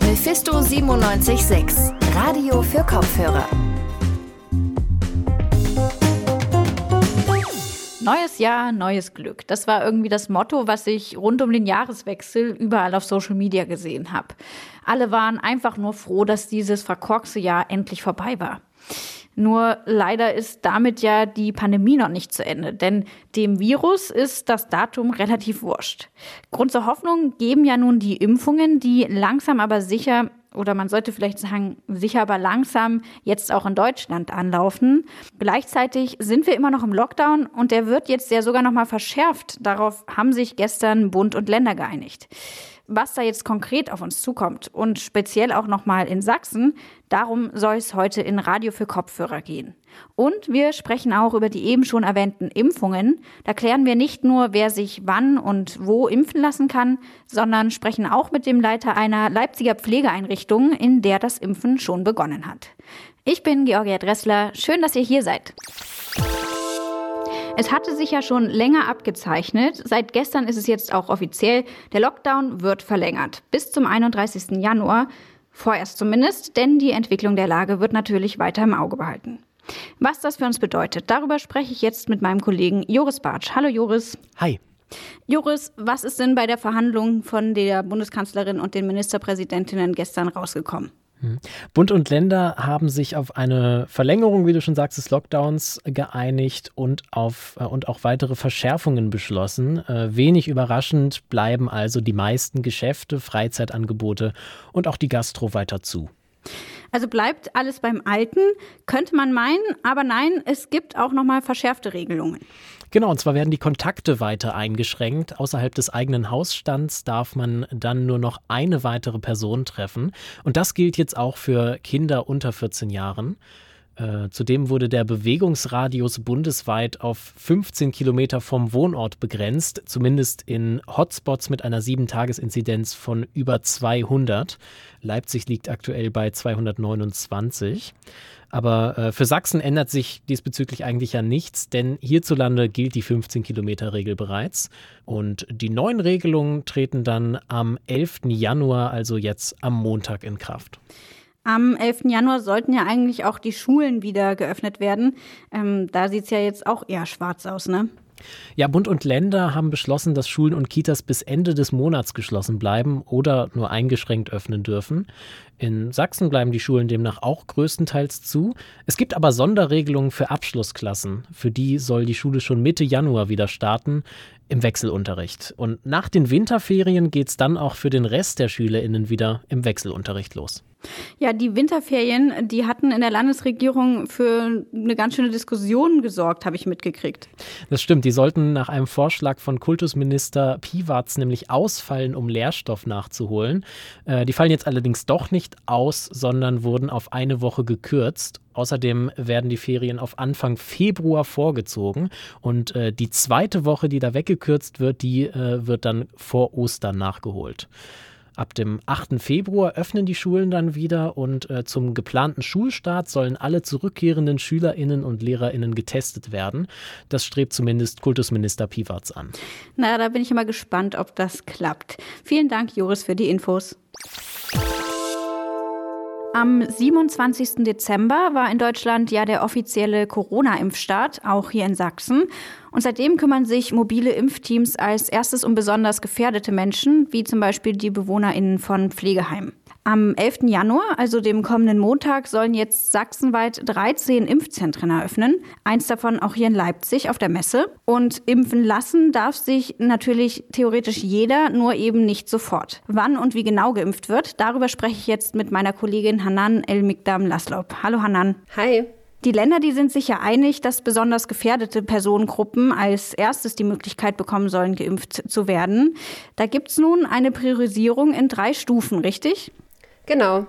Mephisto 976, Radio für Kopfhörer. Neues Jahr, neues Glück. Das war irgendwie das Motto, was ich rund um den Jahreswechsel überall auf Social Media gesehen habe. Alle waren einfach nur froh, dass dieses verkorkste Jahr endlich vorbei war. Nur leider ist damit ja die Pandemie noch nicht zu Ende, denn dem Virus ist das Datum relativ wurscht. Grund zur Hoffnung geben ja nun die Impfungen, die langsam aber sicher oder man sollte vielleicht sagen, sicher aber langsam jetzt auch in Deutschland anlaufen. Gleichzeitig sind wir immer noch im Lockdown und der wird jetzt ja sogar noch mal verschärft. Darauf haben sich gestern Bund und Länder geeinigt. Was da jetzt konkret auf uns zukommt und speziell auch nochmal in Sachsen, darum soll es heute in Radio für Kopfhörer gehen. Und wir sprechen auch über die eben schon erwähnten Impfungen. Da klären wir nicht nur, wer sich wann und wo impfen lassen kann, sondern sprechen auch mit dem Leiter einer Leipziger Pflegeeinrichtung, in der das Impfen schon begonnen hat. Ich bin Georgia Dressler. Schön, dass ihr hier seid. Es hatte sich ja schon länger abgezeichnet. Seit gestern ist es jetzt auch offiziell. Der Lockdown wird verlängert bis zum 31. Januar. Vorerst zumindest, denn die Entwicklung der Lage wird natürlich weiter im Auge behalten. Was das für uns bedeutet, darüber spreche ich jetzt mit meinem Kollegen Joris Bartsch. Hallo Joris. Hi. Joris, was ist denn bei der Verhandlung von der Bundeskanzlerin und den Ministerpräsidentinnen gestern rausgekommen? Hm. Bund und Länder haben sich auf eine Verlängerung, wie du schon sagst, des Lockdowns geeinigt und, auf, äh, und auch weitere Verschärfungen beschlossen. Äh, wenig überraschend bleiben also die meisten Geschäfte, Freizeitangebote und auch die Gastro weiter zu. Also bleibt alles beim Alten, könnte man meinen, aber nein, es gibt auch nochmal verschärfte Regelungen. Genau, und zwar werden die Kontakte weiter eingeschränkt. Außerhalb des eigenen Hausstands darf man dann nur noch eine weitere Person treffen. Und das gilt jetzt auch für Kinder unter 14 Jahren. Äh, zudem wurde der Bewegungsradius bundesweit auf 15 Kilometer vom Wohnort begrenzt, zumindest in Hotspots mit einer 7-Tages-Inzidenz von über 200. Leipzig liegt aktuell bei 229. Aber äh, für Sachsen ändert sich diesbezüglich eigentlich ja nichts, denn hierzulande gilt die 15-Kilometer-Regel bereits. Und die neuen Regelungen treten dann am 11. Januar, also jetzt am Montag, in Kraft. Am 11. Januar sollten ja eigentlich auch die Schulen wieder geöffnet werden. Ähm, da sieht es ja jetzt auch eher schwarz aus, ne? Ja, Bund und Länder haben beschlossen, dass Schulen und Kitas bis Ende des Monats geschlossen bleiben oder nur eingeschränkt öffnen dürfen. In Sachsen bleiben die Schulen demnach auch größtenteils zu. Es gibt aber Sonderregelungen für Abschlussklassen. Für die soll die Schule schon Mitte Januar wieder starten im Wechselunterricht. Und nach den Winterferien geht es dann auch für den Rest der SchülerInnen wieder im Wechselunterricht los. Ja, die Winterferien, die hatten in der Landesregierung für eine ganz schöne Diskussion gesorgt, habe ich mitgekriegt. Das stimmt. Die sollten nach einem Vorschlag von Kultusminister Piwatz nämlich ausfallen, um Lehrstoff nachzuholen. Äh, die fallen jetzt allerdings doch nicht aus, sondern wurden auf eine Woche gekürzt. Außerdem werden die Ferien auf Anfang Februar vorgezogen und äh, die zweite Woche, die da weggekürzt wird, die äh, wird dann vor Ostern nachgeholt. Ab dem 8. Februar öffnen die Schulen dann wieder und äh, zum geplanten Schulstart sollen alle zurückkehrenden Schülerinnen und Lehrerinnen getestet werden. Das strebt zumindest Kultusminister Piwarz an. Na, da bin ich immer gespannt, ob das klappt. Vielen Dank, Joris, für die Infos. Am 27. Dezember war in Deutschland ja der offizielle Corona-Impfstart, auch hier in Sachsen. Und seitdem kümmern sich mobile Impfteams als erstes um besonders gefährdete Menschen, wie zum Beispiel die BewohnerInnen von Pflegeheimen. Am 11. Januar, also dem kommenden Montag, sollen jetzt sachsenweit 13 Impfzentren eröffnen. Eins davon auch hier in Leipzig auf der Messe. Und impfen lassen darf sich natürlich theoretisch jeder, nur eben nicht sofort. Wann und wie genau geimpft wird, darüber spreche ich jetzt mit meiner Kollegin Hanan El-Mikdam-Laslop. Hallo Hanan. Hi. Die Länder, die sind sich ja einig, dass besonders gefährdete Personengruppen als erstes die Möglichkeit bekommen sollen, geimpft zu werden. Da gibt es nun eine Priorisierung in drei Stufen, richtig? Genau.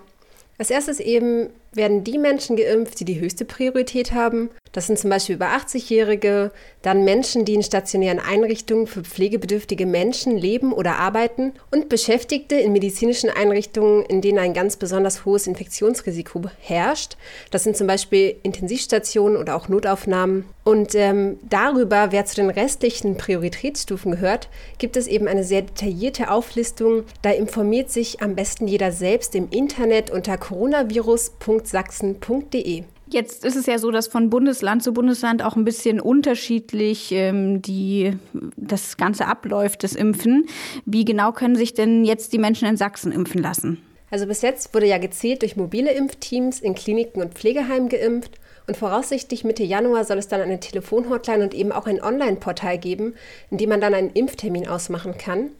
Als erstes eben werden die Menschen geimpft, die die höchste Priorität haben. Das sind zum Beispiel über 80-Jährige, dann Menschen, die in stationären Einrichtungen für pflegebedürftige Menschen leben oder arbeiten und Beschäftigte in medizinischen Einrichtungen, in denen ein ganz besonders hohes Infektionsrisiko herrscht. Das sind zum Beispiel Intensivstationen oder auch Notaufnahmen. Und ähm, darüber, wer zu den restlichen Prioritätsstufen gehört, gibt es eben eine sehr detaillierte Auflistung. Da informiert sich am besten jeder selbst im Internet unter coronavirus.sachsen.de. Jetzt ist es ja so, dass von Bundesland zu Bundesland auch ein bisschen unterschiedlich ähm, die, das Ganze abläuft, das Impfen. Wie genau können sich denn jetzt die Menschen in Sachsen impfen lassen? Also bis jetzt wurde ja gezielt durch mobile Impfteams in Kliniken und Pflegeheimen geimpft. Und voraussichtlich Mitte Januar soll es dann eine Telefonhotline und eben auch ein Online-Portal geben, in dem man dann einen Impftermin ausmachen kann.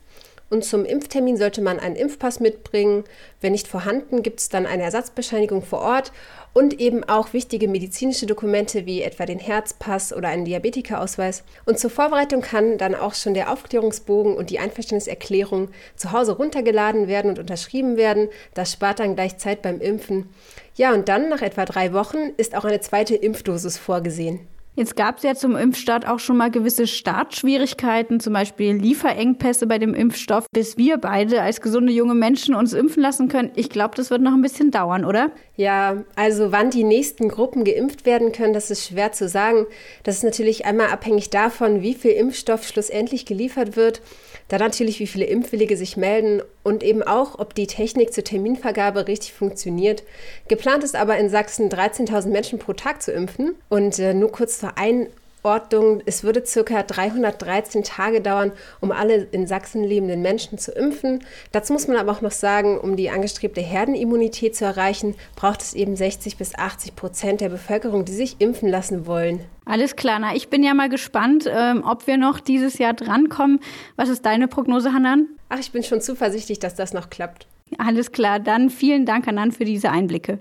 Und zum Impftermin sollte man einen Impfpass mitbringen. Wenn nicht vorhanden, gibt es dann eine Ersatzbescheinigung vor Ort und eben auch wichtige medizinische Dokumente wie etwa den Herzpass oder einen Diabetikerausweis. Und zur Vorbereitung kann dann auch schon der Aufklärungsbogen und die Einverständniserklärung zu Hause runtergeladen werden und unterschrieben werden. Das spart dann gleich Zeit beim Impfen. Ja, und dann nach etwa drei Wochen ist auch eine zweite Impfdosis vorgesehen. Jetzt gab es ja zum Impfstart auch schon mal gewisse Startschwierigkeiten, zum Beispiel Lieferengpässe bei dem Impfstoff, bis wir beide als gesunde junge Menschen uns impfen lassen können. Ich glaube, das wird noch ein bisschen dauern, oder? Ja, also wann die nächsten Gruppen geimpft werden können, das ist schwer zu sagen. Das ist natürlich einmal abhängig davon, wie viel Impfstoff schlussendlich geliefert wird dann natürlich, wie viele Impfwillige sich melden und eben auch, ob die Technik zur Terminvergabe richtig funktioniert. Geplant ist aber in Sachsen 13.000 Menschen pro Tag zu impfen. Und äh, nur kurz zur Einordnung. Ordnung. Es würde circa 313 Tage dauern, um alle in Sachsen lebenden Menschen zu impfen. Dazu muss man aber auch noch sagen, um die angestrebte Herdenimmunität zu erreichen, braucht es eben 60 bis 80 Prozent der Bevölkerung, die sich impfen lassen wollen. Alles klar. Na, ich bin ja mal gespannt, ähm, ob wir noch dieses Jahr drankommen. Was ist deine Prognose, Hanan? Ach, ich bin schon zuversichtlich, dass das noch klappt. Alles klar. Dann vielen Dank, Hanan, für diese Einblicke.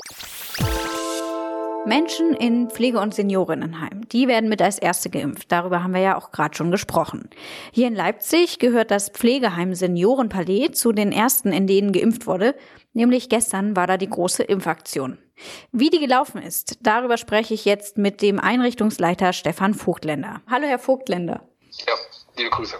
Menschen in Pflege- und Seniorinnenheim, die werden mit als Erste geimpft. Darüber haben wir ja auch gerade schon gesprochen. Hier in Leipzig gehört das Pflegeheim Seniorenpalais zu den ersten, in denen geimpft wurde. Nämlich gestern war da die große Impfaktion. Wie die gelaufen ist, darüber spreche ich jetzt mit dem Einrichtungsleiter Stefan Vogtländer. Hallo, Herr Vogtländer. Ja, liebe Grüße.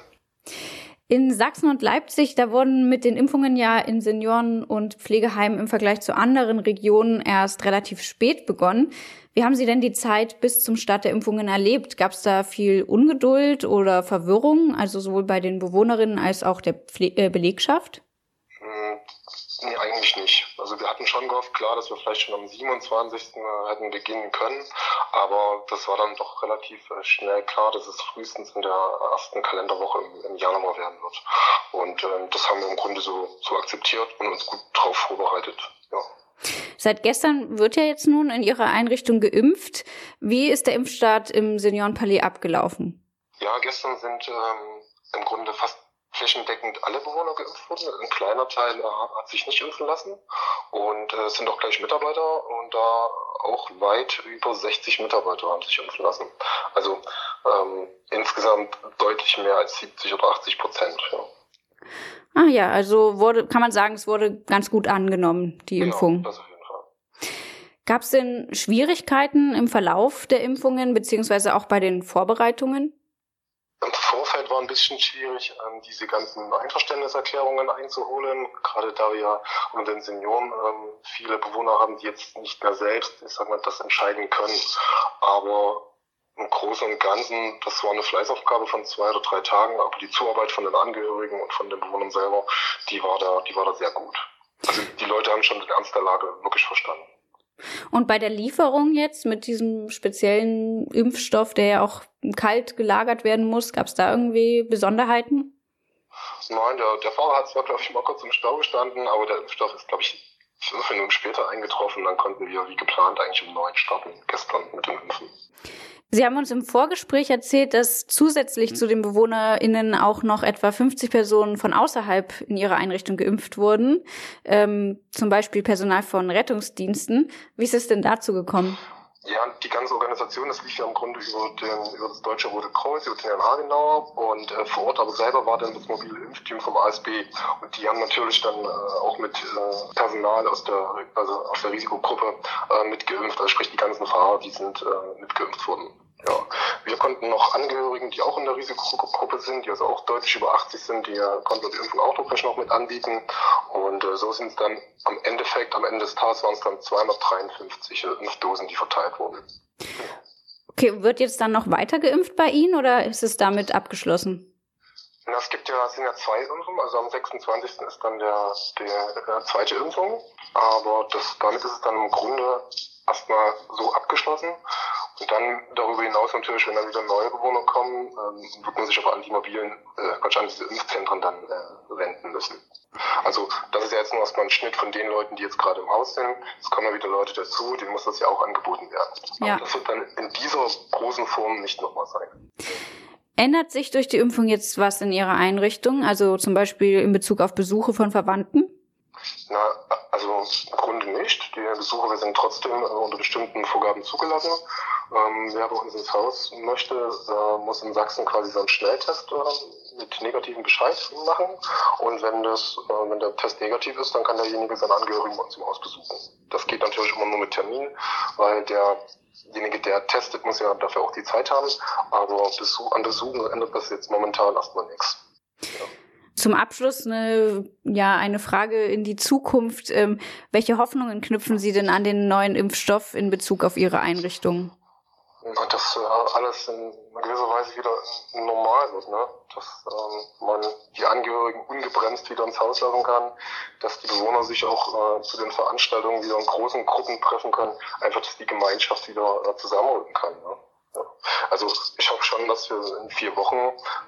In Sachsen und Leipzig, da wurden mit den Impfungen ja in Senioren- und Pflegeheimen im Vergleich zu anderen Regionen erst relativ spät begonnen. Wie haben Sie denn die Zeit bis zum Start der Impfungen erlebt? Gab es da viel Ungeduld oder Verwirrung, also sowohl bei den Bewohnerinnen als auch der Pfle äh, Belegschaft? Nee, eigentlich nicht. Also wir hatten schon gehofft, klar, dass wir vielleicht schon am 27. Äh, hätten beginnen können, aber das war dann doch relativ äh, schnell klar, dass es frühestens in der ersten Kalenderwoche im, im Januar werden wird. Und ähm, das haben wir im Grunde so, so akzeptiert und uns gut darauf vorbereitet. Ja. Seit gestern wird ja jetzt nun in Ihrer Einrichtung geimpft. Wie ist der Impfstart im Seniorenpalais abgelaufen? Ja, gestern sind ähm, im Grunde fast flächendeckend alle Bewohner geimpft wurden. Ein kleiner Teil äh, hat sich nicht impfen lassen. Und äh, es sind auch gleich Mitarbeiter und da auch weit über 60 Mitarbeiter haben sich impfen lassen. Also ähm, insgesamt deutlich mehr als 70 oder 80 Prozent. Ja. Ah ja, also wurde, kann man sagen, es wurde ganz gut angenommen, die Genau, Impfung. Fall. Gab es denn Schwierigkeiten im Verlauf der Impfungen, beziehungsweise auch bei den Vorbereitungen? Vorfeld war ein bisschen schwierig, ähm, diese ganzen Einverständniserklärungen einzuholen, gerade da wir unter den Senioren ähm, viele Bewohner haben, die jetzt nicht mehr selbst, ich sag mal, das entscheiden können. Aber im Großen und Ganzen, das war eine Fleißaufgabe von zwei oder drei Tagen, aber die Zuarbeit von den Angehörigen und von den Bewohnern selber, die war da, die war da sehr gut. Also die Leute haben schon den Ernst der Lage wirklich verstanden. Und bei der Lieferung jetzt mit diesem speziellen Impfstoff, der ja auch kalt gelagert werden muss, gab es da irgendwie Besonderheiten? Nein, der, der Fahrer hat zwar, glaube ich, mal kurz im Stau gestanden, aber der Impfstoff ist, glaube ich, fünf Minuten später eingetroffen. Dann konnten wir wie geplant eigentlich um neun starten, gestern mit dem Impfen. Sie haben uns im Vorgespräch erzählt, dass zusätzlich zu den BewohnerInnen auch noch etwa 50 Personen von außerhalb in ihrer Einrichtung geimpft wurden. Ähm, zum Beispiel Personal von Rettungsdiensten. Wie ist es denn dazu gekommen? Ja, die ganze Organisation, das lief ja im Grunde über, den, über das Deutsche Rote Kreuz, über den Herrn Hagenauer und äh, vor Ort aber selber war dann das mobile Impfteam vom ASB und die haben natürlich dann äh, auch mit äh, Personal aus der, also aus der Risikogruppe äh, mitgeimpft, also sprich die ganzen Fahrer, die sind äh, mitgeimpft worden. Ja, wir konnten noch Angehörigen, die auch in der Risikogruppe sind, die also auch deutlich über 80 sind, die konnten wir die Impfung auch noch mit anbieten. Und äh, so sind es dann am Endeffekt, am Ende des Tages waren es dann 253 Impfdosen, die verteilt wurden. Okay, wird jetzt dann noch weiter geimpft bei Ihnen oder ist es damit abgeschlossen? Na, es gibt ja, es sind ja zwei Impfungen, also am 26. ist dann der, der, der zweite Impfung, aber das, damit ist es dann im Grunde erstmal so abgeschlossen. Und dann darüber hinaus natürlich, wenn dann wieder neue Bewohner kommen, ähm, wird man sich aber an die mobilen, äh, an diese Impfzentren dann äh, wenden müssen. Also das ist ja jetzt nur erstmal ein Schnitt von den Leuten, die jetzt gerade im Haus sind. Es kommen ja wieder Leute dazu, denen muss das ja auch angeboten werden. Ja. Aber das wird dann in dieser großen Form nicht nochmal sein. Ändert sich durch die Impfung jetzt was in Ihrer Einrichtung, also zum Beispiel in Bezug auf Besuche von Verwandten? Na, Grunde nicht. Die Besucher sind trotzdem äh, unter bestimmten Vorgaben zugelassen. Ähm, wer bei uns ins Haus möchte, äh, muss in Sachsen quasi so einen Schnelltest äh, mit negativem Bescheid machen. Und wenn das, äh, wenn der Test negativ ist, dann kann derjenige seine Angehörigen bei uns im Haus besuchen. Das geht natürlich immer nur mit Termin, weil derjenige, der testet, muss ja dafür auch die Zeit haben. Aber Besuch, an Besuchen ändert das jetzt momentan erstmal nichts. Zum Abschluss eine, ja, eine Frage in die Zukunft. Ähm, welche Hoffnungen knüpfen Sie denn an den neuen Impfstoff in Bezug auf Ihre Einrichtung? dass äh, alles in gewisser Weise wieder normal wird, ne? dass ähm, man die Angehörigen ungebremst wieder ins Haus lassen kann, dass die Bewohner sich auch äh, zu den Veranstaltungen wieder in großen Gruppen treffen können, einfach, dass die Gemeinschaft wieder äh, zusammenrücken kann. Ne? Also ich hoffe schon, dass wir in vier Wochen,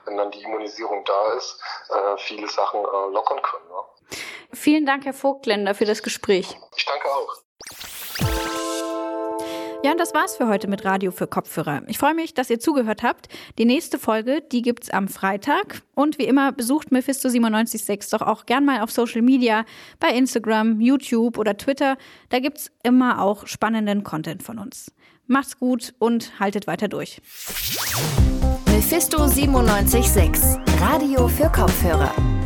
wenn dann die Immunisierung da ist, äh, viele Sachen äh, lockern können. Ne? Vielen Dank, Herr Vogtländer, für das Gespräch. Ich danke auch. Ja, und das war's für heute mit Radio für Kopfhörer. Ich freue mich, dass ihr zugehört habt. Die nächste Folge, die gibt's am Freitag. Und wie immer, besucht Mephisto 976 doch auch gern mal auf Social Media, bei Instagram, YouTube oder Twitter. Da gibt's immer auch spannenden Content von uns. Macht's gut und haltet weiter durch. Mephisto 976, Radio für Kopfhörer.